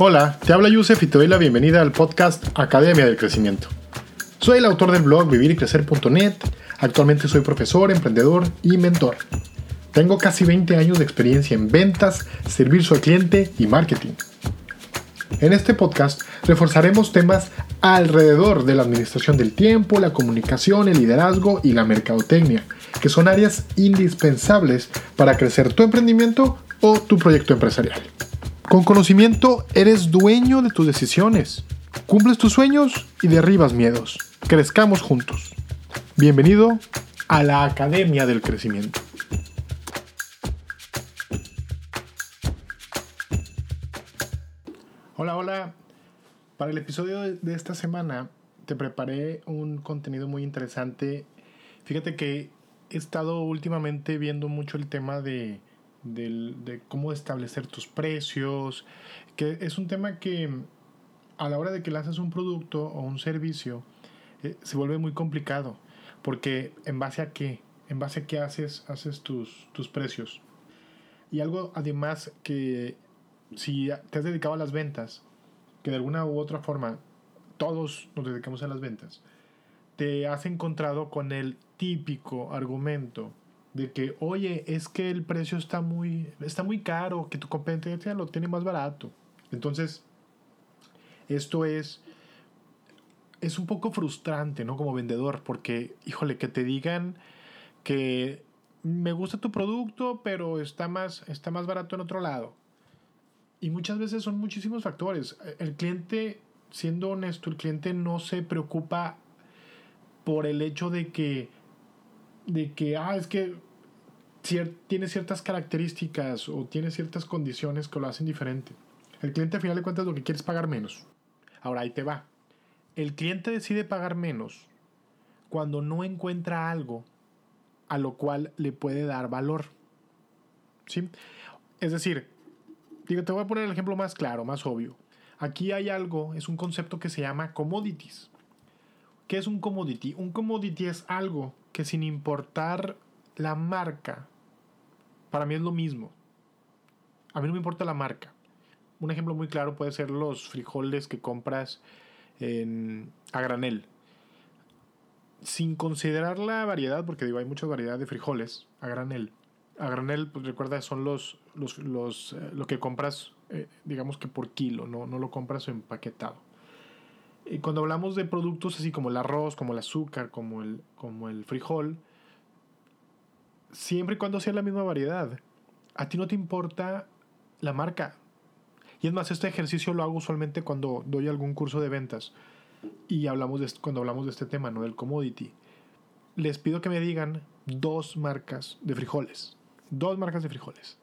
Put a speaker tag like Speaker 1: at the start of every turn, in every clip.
Speaker 1: Hola, te habla Yusef y te doy la bienvenida al podcast Academia del Crecimiento. Soy el autor del blog vivirycrecer.net. Actualmente soy profesor, emprendedor y mentor. Tengo casi 20 años de experiencia en ventas, servicio al cliente y marketing. En este podcast reforzaremos temas alrededor de la administración del tiempo, la comunicación, el liderazgo y la mercadotecnia, que son áreas indispensables para crecer tu emprendimiento o tu proyecto empresarial. Con conocimiento eres dueño de tus decisiones, cumples tus sueños y derribas miedos. Crezcamos juntos. Bienvenido a la Academia del Crecimiento. Hola, hola. Para el episodio de esta semana te preparé un contenido muy interesante. Fíjate que he estado últimamente viendo mucho el tema de de cómo establecer tus precios, que es un tema que a la hora de que lanzas un producto o un servicio eh, se vuelve muy complicado, porque en base a qué, en base a qué haces, haces tus, tus precios. Y algo además que si te has dedicado a las ventas, que de alguna u otra forma todos nos dedicamos a las ventas, te has encontrado con el típico argumento de que, oye, es que el precio está muy, está muy caro, que tu competencia lo tiene más barato. Entonces, esto es, es un poco frustrante, ¿no? Como vendedor, porque, híjole, que te digan que me gusta tu producto, pero está más, está más barato en otro lado. Y muchas veces son muchísimos factores. El cliente, siendo honesto, el cliente no se preocupa por el hecho de que de que, ah, es que tiene ciertas características o tiene ciertas condiciones que lo hacen diferente. El cliente al final de cuentas lo que quiere es pagar menos. Ahora ahí te va. El cliente decide pagar menos cuando no encuentra algo a lo cual le puede dar valor. ¿Sí? Es decir, digo, te voy a poner el ejemplo más claro, más obvio. Aquí hay algo, es un concepto que se llama commodities. ¿Qué es un commodity? Un commodity es algo que sin importar la marca, para mí es lo mismo. A mí no me importa la marca. Un ejemplo muy claro puede ser los frijoles que compras en, a granel. Sin considerar la variedad, porque digo, hay mucha variedad de frijoles a granel. A granel, pues recuerda, son los, los, eh, lo que compras, eh, digamos que por kilo, no, no lo compras empaquetado. Y cuando hablamos de productos así como el arroz, como el azúcar, como el, como el frijol, siempre y cuando sea la misma variedad, a ti no te importa la marca. Y es más, este ejercicio lo hago usualmente cuando doy algún curso de ventas y hablamos de, cuando hablamos de este tema, ¿no? Del commodity. Les pido que me digan dos marcas de frijoles. Dos marcas de frijoles.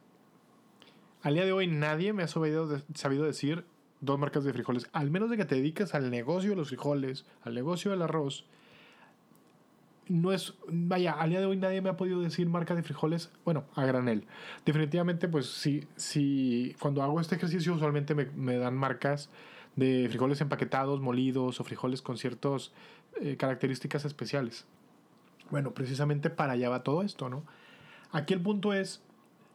Speaker 1: Al día de hoy nadie me ha sabido, sabido decir dos marcas de frijoles, al menos de que te dediques al negocio de los frijoles, al negocio del arroz. No es, vaya, al día de hoy nadie me ha podido decir marca de frijoles, bueno, a granel. Definitivamente, pues sí, sí, cuando hago este ejercicio usualmente me, dan marcas de frijoles empaquetados, molidos o frijoles con ciertas eh, características especiales. Bueno, precisamente para allá va todo esto, ¿no? Aquí el punto es,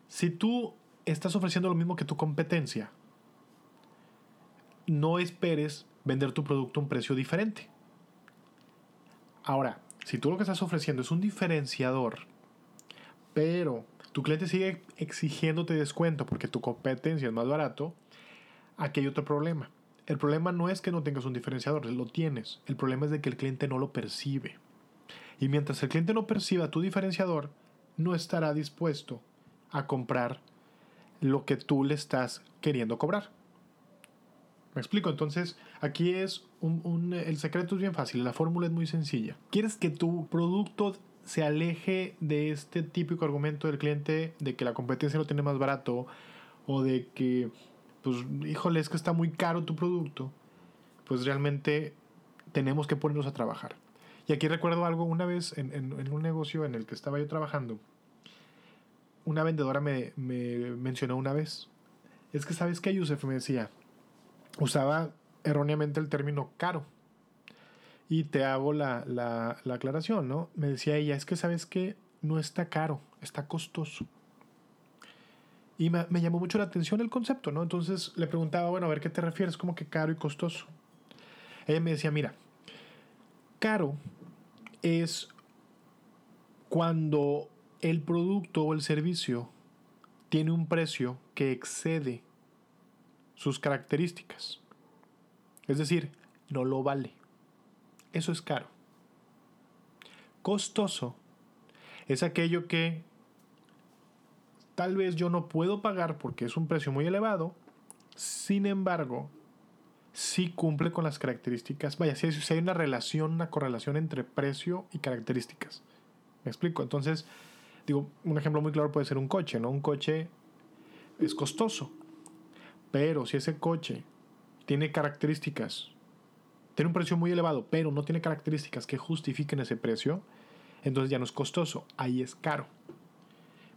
Speaker 1: si tú estás ofreciendo lo mismo que tu competencia, no esperes vender tu producto a un precio diferente. Ahora, si tú lo que estás ofreciendo es un diferenciador, pero tu cliente sigue exigiéndote descuento porque tu competencia es más barato, aquí hay otro problema. El problema no es que no tengas un diferenciador, lo tienes. El problema es de que el cliente no lo percibe. Y mientras el cliente no perciba tu diferenciador, no estará dispuesto a comprar lo que tú le estás queriendo cobrar. ¿Me explico? Entonces, aquí es un, el secreto es bien fácil, la fórmula es muy sencilla. ¿Quieres que tu producto se aleje de este típico argumento del cliente de que la competencia lo tiene más barato o de que, pues, híjole, es que está muy caro tu producto? Pues realmente tenemos que ponernos a trabajar. Y aquí recuerdo algo, una vez en, un negocio en el que estaba yo trabajando, una vendedora me, me mencionó una vez, es que sabes que Yusef me decía, usaba erróneamente el término caro. Y te hago la, la, aclaración, ¿no? Me decía ella, es que sabes que no está caro, está costoso. Y me, me, llamó mucho la atención el concepto, ¿no? Entonces le preguntaba, bueno, a ver qué te refieres, como que caro y costoso. Ella me decía, mira, caro es cuando el producto o el servicio tiene un precio que excede sus características. Es decir, no lo vale. Eso es caro. Costoso es aquello que tal vez yo no puedo pagar porque es un precio muy elevado, sin embargo, sí cumple con las características. Vaya, si hay, una relación, una correlación entre precio y características. ¿Me explico? Entonces, digo, un ejemplo muy claro puede ser un coche, ¿no? Un coche es costoso, pero si ese coche tiene características, tiene un precio muy elevado, pero no tiene características que justifiquen ese precio, entonces ya no es costoso, ahí es caro.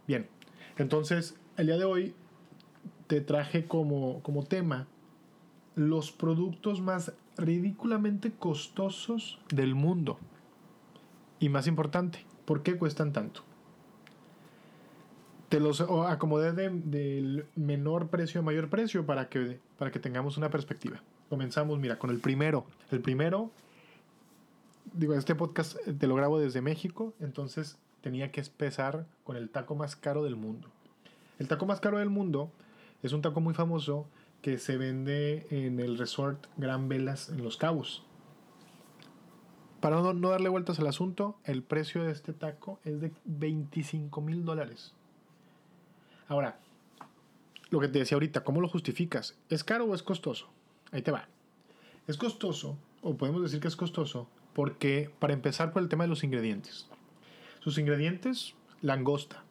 Speaker 1: Bien, entonces el día de hoy te traje como, como tema los productos más ridículamente costosos del mundo. Y más importante, ¿por qué cuestan tanto? Te los acomodé del menor precio a mayor precio para que, para que tengamos una perspectiva. Comenzamos, mira, con el primero. El primero, digo, este podcast te lo grabo desde México, entonces tenía que empezar con el taco más caro del mundo. El taco más caro del mundo es un taco muy famoso que se vende en el resort Gran Velas en Los Cabos. Para no, darle vueltas al asunto, el precio de este taco es de 25 mil dólares. Ahora, lo que te decía ahorita, ¿cómo lo justificas? ¿Es caro o es costoso? Ahí te va. Es costoso, o podemos decir que es costoso, porque para empezar por el tema de los ingredientes. Sus ingredientes, langosta,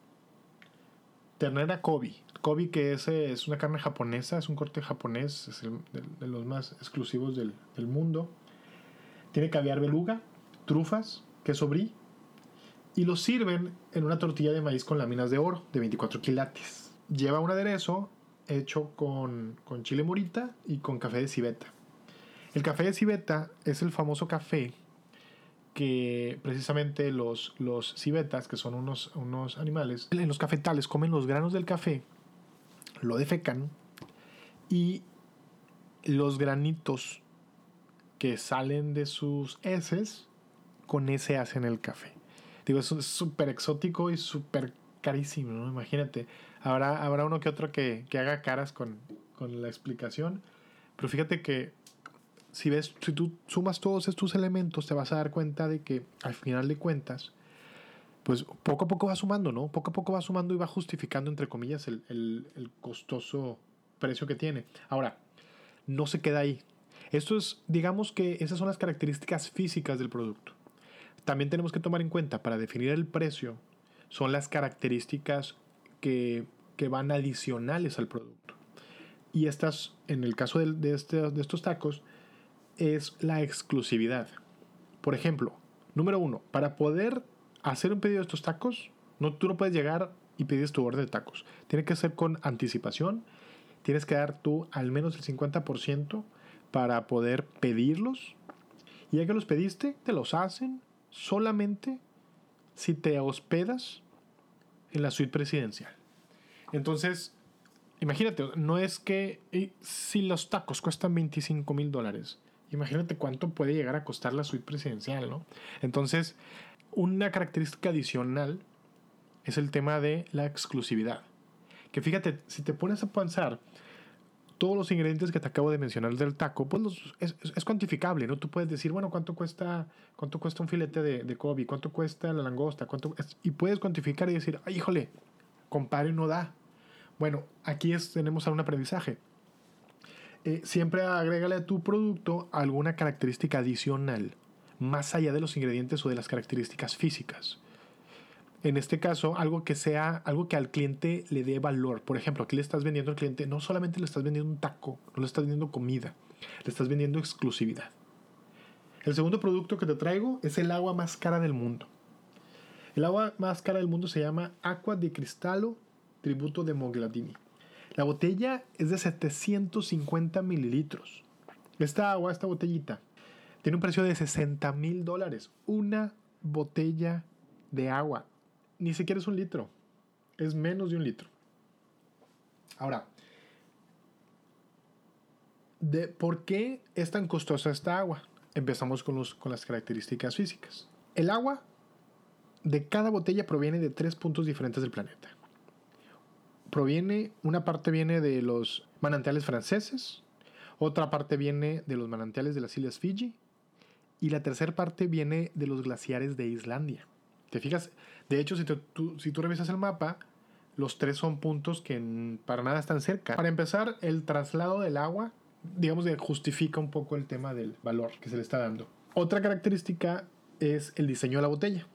Speaker 1: ternera Kobe, Kobe, que es, es una carne japonesa, es un corte japonés, es el, de, los más exclusivos del, del, mundo. Tiene caviar beluga, trufas, queso brie, y lo sirven en una tortilla de maíz con láminas de oro de 24 quilates. Lleva un aderezo hecho con, con chile morita y con café de civeta. El café de civeta es el famoso café que precisamente los, los civetas, que son unos, unos animales, en los cafetales comen los granos del café lo defecan y los granitos que salen de sus heces, con ese hacen el café. Digo, es súper exótico y súper carísimo, ¿no? Imagínate, habrá, habrá uno que otro que, haga caras con, con, la explicación, pero fíjate que si ves, si tú sumas todos estos elementos, te vas a dar cuenta de que al final de cuentas, pues poco a poco va sumando, ¿no? Poco a poco va sumando y va justificando, entre comillas, el, costoso precio que tiene. Ahora, no se queda ahí. Esto es, digamos que esas son las características físicas del producto. También tenemos que tomar en cuenta para definir el precio, son las características que, van adicionales al producto. Y estas, en el caso de, este, de estos tacos, es la exclusividad. Por ejemplo, número uno, para poder hacer un pedido de estos tacos, no, tú no puedes llegar y pedir tu orden de tacos. Tiene que ser con anticipación. Tienes que dar tú al menos el 50% para poder pedirlos. Y ya que los pediste, te los hacen solamente si te hospedas en la suite presidencial. Entonces, imagínate, no es que si los tacos cuestan 25 mil dólares, imagínate cuánto puede llegar a costar la suite presidencial, ¿no? Entonces, una característica adicional es el tema de la exclusividad. Que fíjate, si te pones a pensar, todos los ingredientes que te acabo de mencionar del taco, pues es, cuantificable, ¿no? Tú puedes decir, bueno, ¿cuánto cuesta, cuánto cuesta un filete de, Kobe? ¿Cuánto cuesta la langosta? ¿Cuánto, y puedes cuantificar y decir, ay, híjole, compare no da. Bueno, aquí es, tenemos un aprendizaje. Eh, siempre agrégale a tu producto alguna característica adicional más allá de los ingredientes o de las características físicas. En este caso, algo que sea, algo que al cliente le dé valor. Por ejemplo, aquí le estás vendiendo al cliente, no solamente le estás vendiendo un taco, no le estás vendiendo comida, le estás vendiendo exclusividad. El segundo producto que te traigo es el agua más cara del mundo. El agua más cara del mundo se llama Aqua di Cristallo Tributo de Mogladini. La botella es de 750 mililitros. Esta agua, esta botellita, tiene un precio de 60 mil dólares. Una botella de agua. Ni siquiera es un litro. Es menos de un litro. Ahora, de ¿por qué es tan costosa esta agua? Empezamos con, los, con las características físicas. El agua de cada botella proviene de tres puntos diferentes del planeta. Proviene, una parte viene de los manantiales franceses, otra parte viene de los manantiales de las Islas Fiji y la tercera parte viene de los glaciares de Islandia. ¿Te fijas? De hecho, si tú, revisas el mapa, los tres son puntos que para nada están cerca. Para empezar, el traslado del agua, digamos, justifica un poco el tema del valor que se le está dando. Otra característica es el diseño de la botella.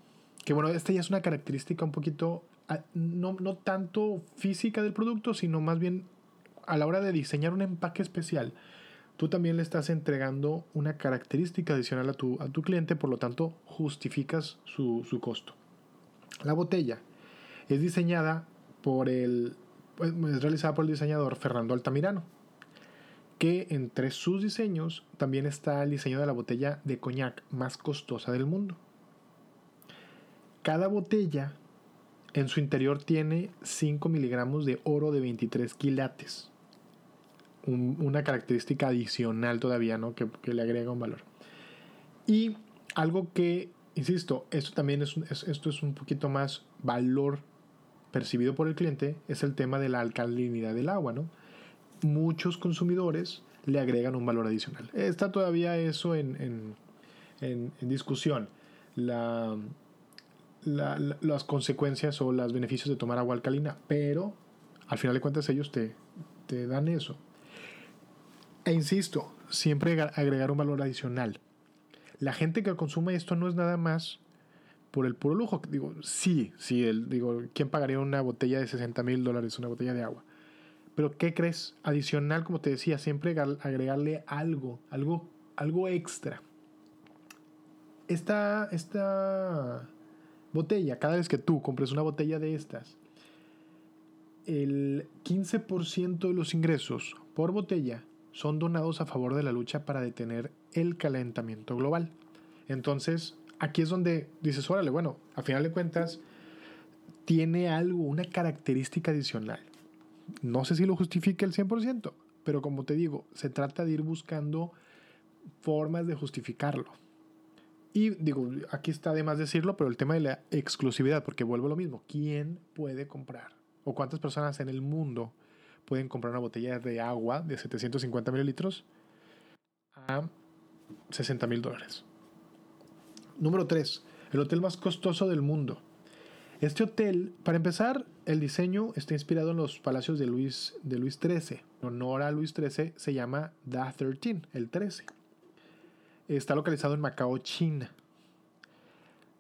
Speaker 1: Que bueno, esta ya es una característica un poquito, no, no tanto física del producto, sino más bien a la hora de diseñar un empaque especial. Tú también le estás entregando una característica adicional a tu, a tu cliente, por lo tanto justificas su, su costo. La botella es diseñada por el, realizada por el diseñador Fernando Altamirano, que entre sus diseños también está el diseño de la botella de coñac más costosa del mundo. Cada botella en su interior tiene 5 miligramos de oro de 23 quilates. Una característica adicional todavía, ¿no? Que, le agrega un valor. Y algo que, insisto, esto también es, esto es un poquito más valor percibido por el cliente es el tema de la alcalinidad del agua, ¿no? Muchos consumidores le agregan un valor adicional. Está todavía eso en, discusión. las consecuencias o los beneficios de tomar agua alcalina, pero al final de cuentas ellos te, te dan eso. E insisto, siempre agregar un valor adicional. La gente que consume esto no es nada más por el puro lujo. Digo, sí, sí, el, digo, ¿quién pagaría una botella de 60 mil dólares, una botella de agua? Pero ¿qué crees? Adicional, como te decía, siempre agregarle algo, algo, algo extra. Esta, esta botella, cada vez que tú compres una botella de estas, el 15% de los ingresos por botella son donados a favor de la lucha para detener el calentamiento global. Entonces, aquí es donde dices, órale, bueno, a final de cuentas, tiene algo, una característica adicional. No sé si lo justifica el 100%, pero como te digo, se trata de ir buscando formas de justificarlo. Y digo, aquí está de más decirlo, pero el tema de la exclusividad, porque vuelvo a lo mismo, ¿quién puede comprar? ¿O cuántas personas en el mundo pueden comprar una botella de agua de 750 mililitros a 60 mil dólares? Número 3. El hotel más costoso del mundo. Este hotel, para empezar, el diseño está inspirado en los palacios de Luis, de Luis XIII. En honor a Luis XIII se llama The 13, el 13. Está localizado en Macao, China.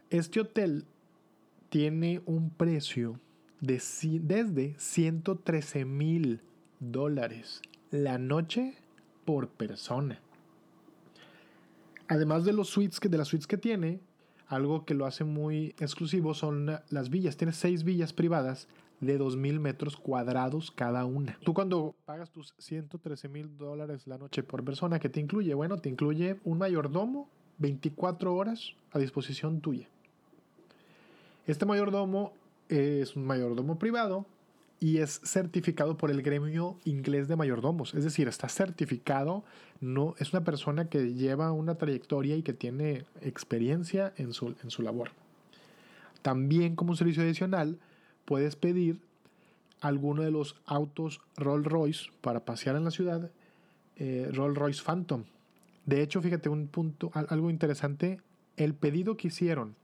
Speaker 1: Este hotel tiene un precio de, desde 113 mil dólares la noche por persona. Además de los suites que, de las suites que tiene, algo que lo hace muy exclusivo son las villas. Tiene seis villas privadas de 2.000 metros cuadrados cada una. Tú cuando pagas tus 113 mil dólares la noche por persona, ¿qué te incluye? Bueno, te incluye un mayordomo 24 horas a disposición tuya. Este mayordomo es un mayordomo privado y es certificado por el gremio inglés de mayordomos. Es decir, está certificado, no, es una persona que lleva una trayectoria y que tiene experiencia en su, en su labor. También como un servicio adicional, puedes pedir alguno de los autos Rolls Royce para pasear en la ciudad, eh, Rolls Royce Phantom. De hecho, fíjate un punto, algo interesante, el pedido que hicieron,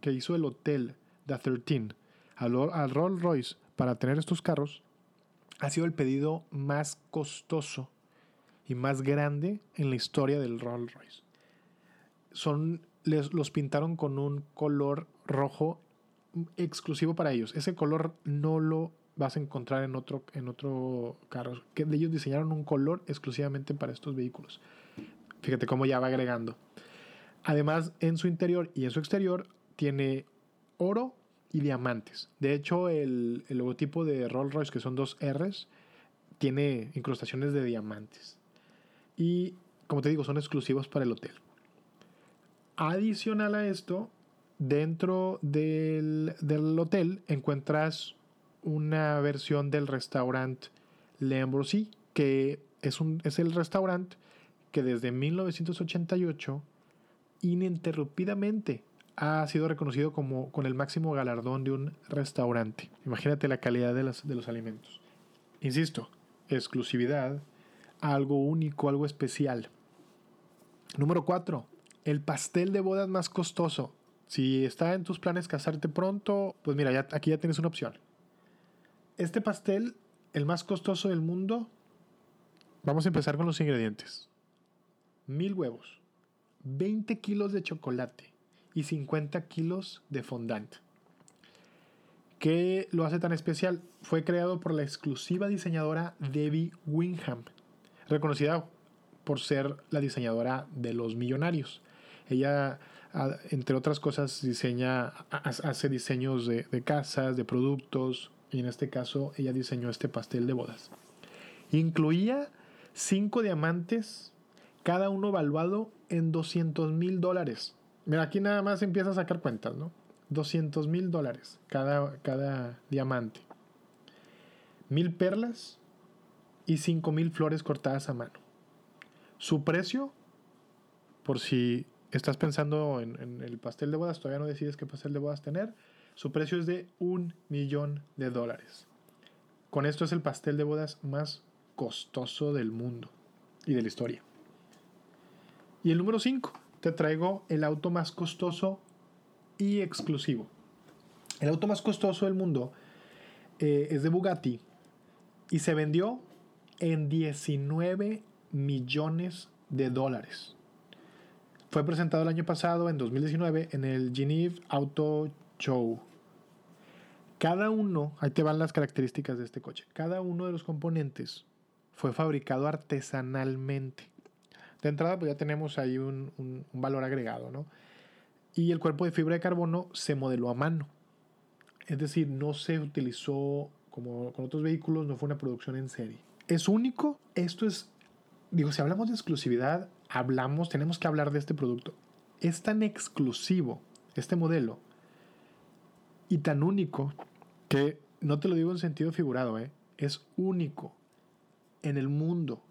Speaker 1: que hizo el hotel The 13 al, Rolls Royce para tener estos carros ha sido el pedido más costoso y más grande en la historia del Rolls Royce. Son, les, los pintaron con un color rojo exclusivo para ellos. Ese color no lo vas a encontrar en otro, en otro carro. Que ellos diseñaron un color exclusivamente para estos vehículos. Fíjate cómo ya va agregando. Además, en su interior y en su exterior tiene oro y diamantes. De hecho, el, logotipo de Rolls Royce, que son dos R's, tiene incrustaciones de diamantes. Y, como te digo, son exclusivos para el hotel. Adicional a esto, dentro del, del hotel encuentras una versión del restaurante L'Ambrosie, que es, un, es el restaurante que desde 1988 ininterrumpidamente ha sido reconocido como con el máximo galardón de un restaurante. Imagínate la calidad de, de los alimentos. Insisto, exclusividad, algo único, algo especial. Número 4. El pastel de bodas más costoso. Si está en tus planes casarte pronto, pues mira, aquí ya tienes una opción. Este pastel, el más costoso del mundo, vamos a empezar con los ingredientes. Mil huevos, 20 kilos de chocolate y 50 kilos de fondant. ¿Qué lo hace tan especial? Fue creado por la exclusiva diseñadora Debbie Wingham, reconocida por ser la diseñadora de los millonarios. Ella, entre otras cosas, diseña, hace diseños de, casas, de productos, y en este caso ella diseñó este pastel de bodas. Incluía cinco diamantes, cada uno valuado en 200 mil dólares. Mira, aquí nada más empieza a sacar cuentas, ¿no? 200 mil dólares cada, cada diamante. Mil perlas y 5 mil flores cortadas a mano. Su precio, por si estás pensando en, en, el pastel de bodas, todavía no decides qué pastel de bodas tener, su precio es de un millón de dólares. Con esto es el pastel de bodas más costoso del mundo y de la historia. Y el número 5, te traigo el auto más costoso y exclusivo. El auto más costoso del mundo eh, es de Bugatti y se vendió en 19 millones de dólares. Fue presentado el año pasado, en 2019, en el Geneve Auto Show. Cada uno, ahí te van las características de este coche, cada uno de los componentes fue fabricado artesanalmente. De entrada, pues ya tenemos ahí un, un valor agregado, ¿no? Y el cuerpo de fibra de carbono se modeló a mano. Es decir, no se utilizó como con otros vehículos, no fue una producción en serie. Es único, esto es, digo, si hablamos de exclusividad, hablamos, tenemos que hablar de este producto. Es tan exclusivo este modelo y tan único que, no te lo digo en sentido figurado, ¿eh? es único en el mundo.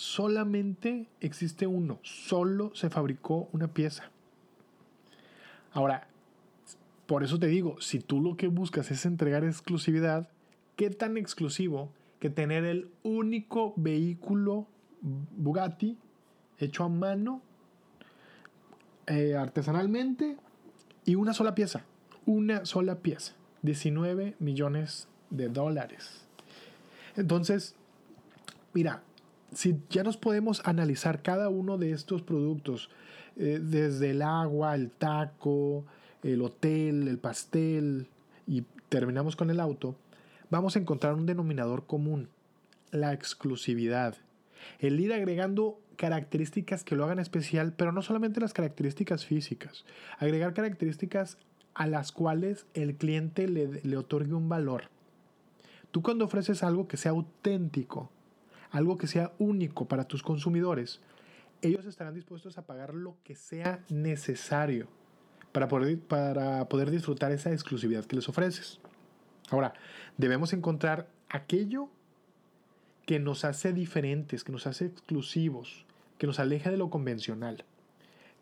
Speaker 1: Solamente existe uno, solo se fabricó una pieza. Ahora, por eso te digo, si tú lo que buscas es entregar exclusividad, ¿qué tan exclusivo que tener el único vehículo Bugatti hecho a mano, eh, artesanalmente, y una sola pieza? Una sola pieza. 19 millones de dólares. Entonces, mira, si ya nos podemos analizar cada uno de estos productos, eh, desde el agua, el taco, el hotel, el pastel, y terminamos con el auto, vamos a encontrar un denominador común, la exclusividad. El ir agregando características que lo hagan especial, pero no solamente las características físicas, agregar características a las cuales el cliente le, le otorgue un valor. Tú cuando ofreces algo que sea auténtico, algo que sea único para tus consumidores, ellos estarán dispuestos a pagar lo que sea necesario para poder, para poder disfrutar esa exclusividad que les ofreces. Ahora, debemos encontrar aquello que nos hace diferentes, que nos hace exclusivos, que nos aleja de lo convencional,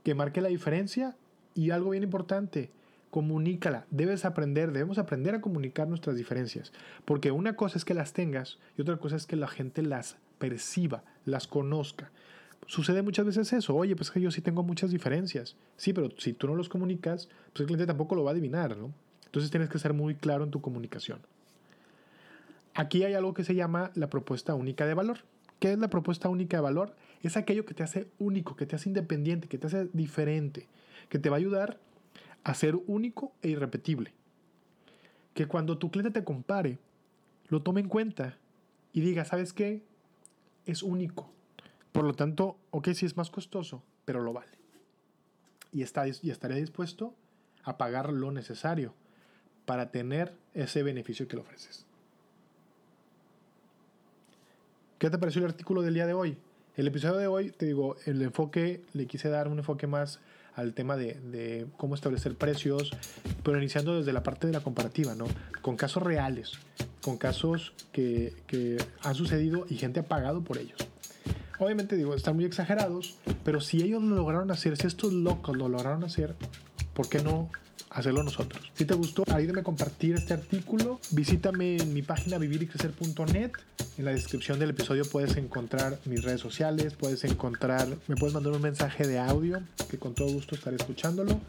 Speaker 1: que marque la diferencia y algo bien importante, comunícala. Debes aprender, debemos aprender a comunicar nuestras diferencias. Porque una cosa es que las tengas y otra cosa es que la gente las perciba, las conozca. Sucede muchas veces eso. Oye, pues que yo sí tengo muchas diferencias. Sí, pero si tú no los comunicas, pues el cliente tampoco lo va a adivinar, ¿no? Entonces tienes que ser muy claro en tu comunicación. Aquí hay algo que se llama la propuesta única de valor. ¿Qué es la propuesta única de valor? Es aquello que te hace único, que te hace independiente, que te hace diferente, que te va a ayudar a ser único e irrepetible. Que cuando tu cliente te compare, lo tome en cuenta y diga, ¿sabes qué? Es único. Por lo tanto, ok, sí es más costoso, pero lo vale. Y, está, y estaré dispuesto a pagar lo necesario para tener ese beneficio que le ofreces. ¿Qué te pareció el artículo del día de hoy? El episodio de hoy, te digo, el enfoque, le quise dar un enfoque más al tema de, cómo establecer precios, pero iniciando desde la parte de la comparativa, ¿no? Con casos reales, con casos que, que han sucedido y gente ha pagado por ellos. Obviamente digo, están muy exagerados, pero si ellos lo lograron hacer, si estos locos lo lograron hacer, ¿por qué no hacerlo nosotros? Si te gustó, ayúdame a compartir este artículo. Visítame en mi página vivirycrecer.net. En la descripción del episodio puedes encontrar mis redes sociales, puedes encontrar, me puedes mandar un mensaje de audio que con todo gusto estaré escuchándolo.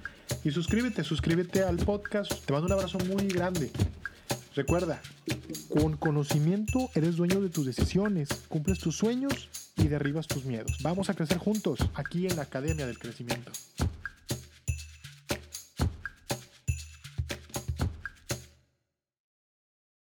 Speaker 1: Y suscríbete, suscríbete al podcast. Te mando un abrazo muy grande. Recuerda, con conocimiento eres dueño de tus decisiones, cumples tus sueños y derribas tus miedos. Vamos a crecer juntos aquí en la Academia del Crecimiento.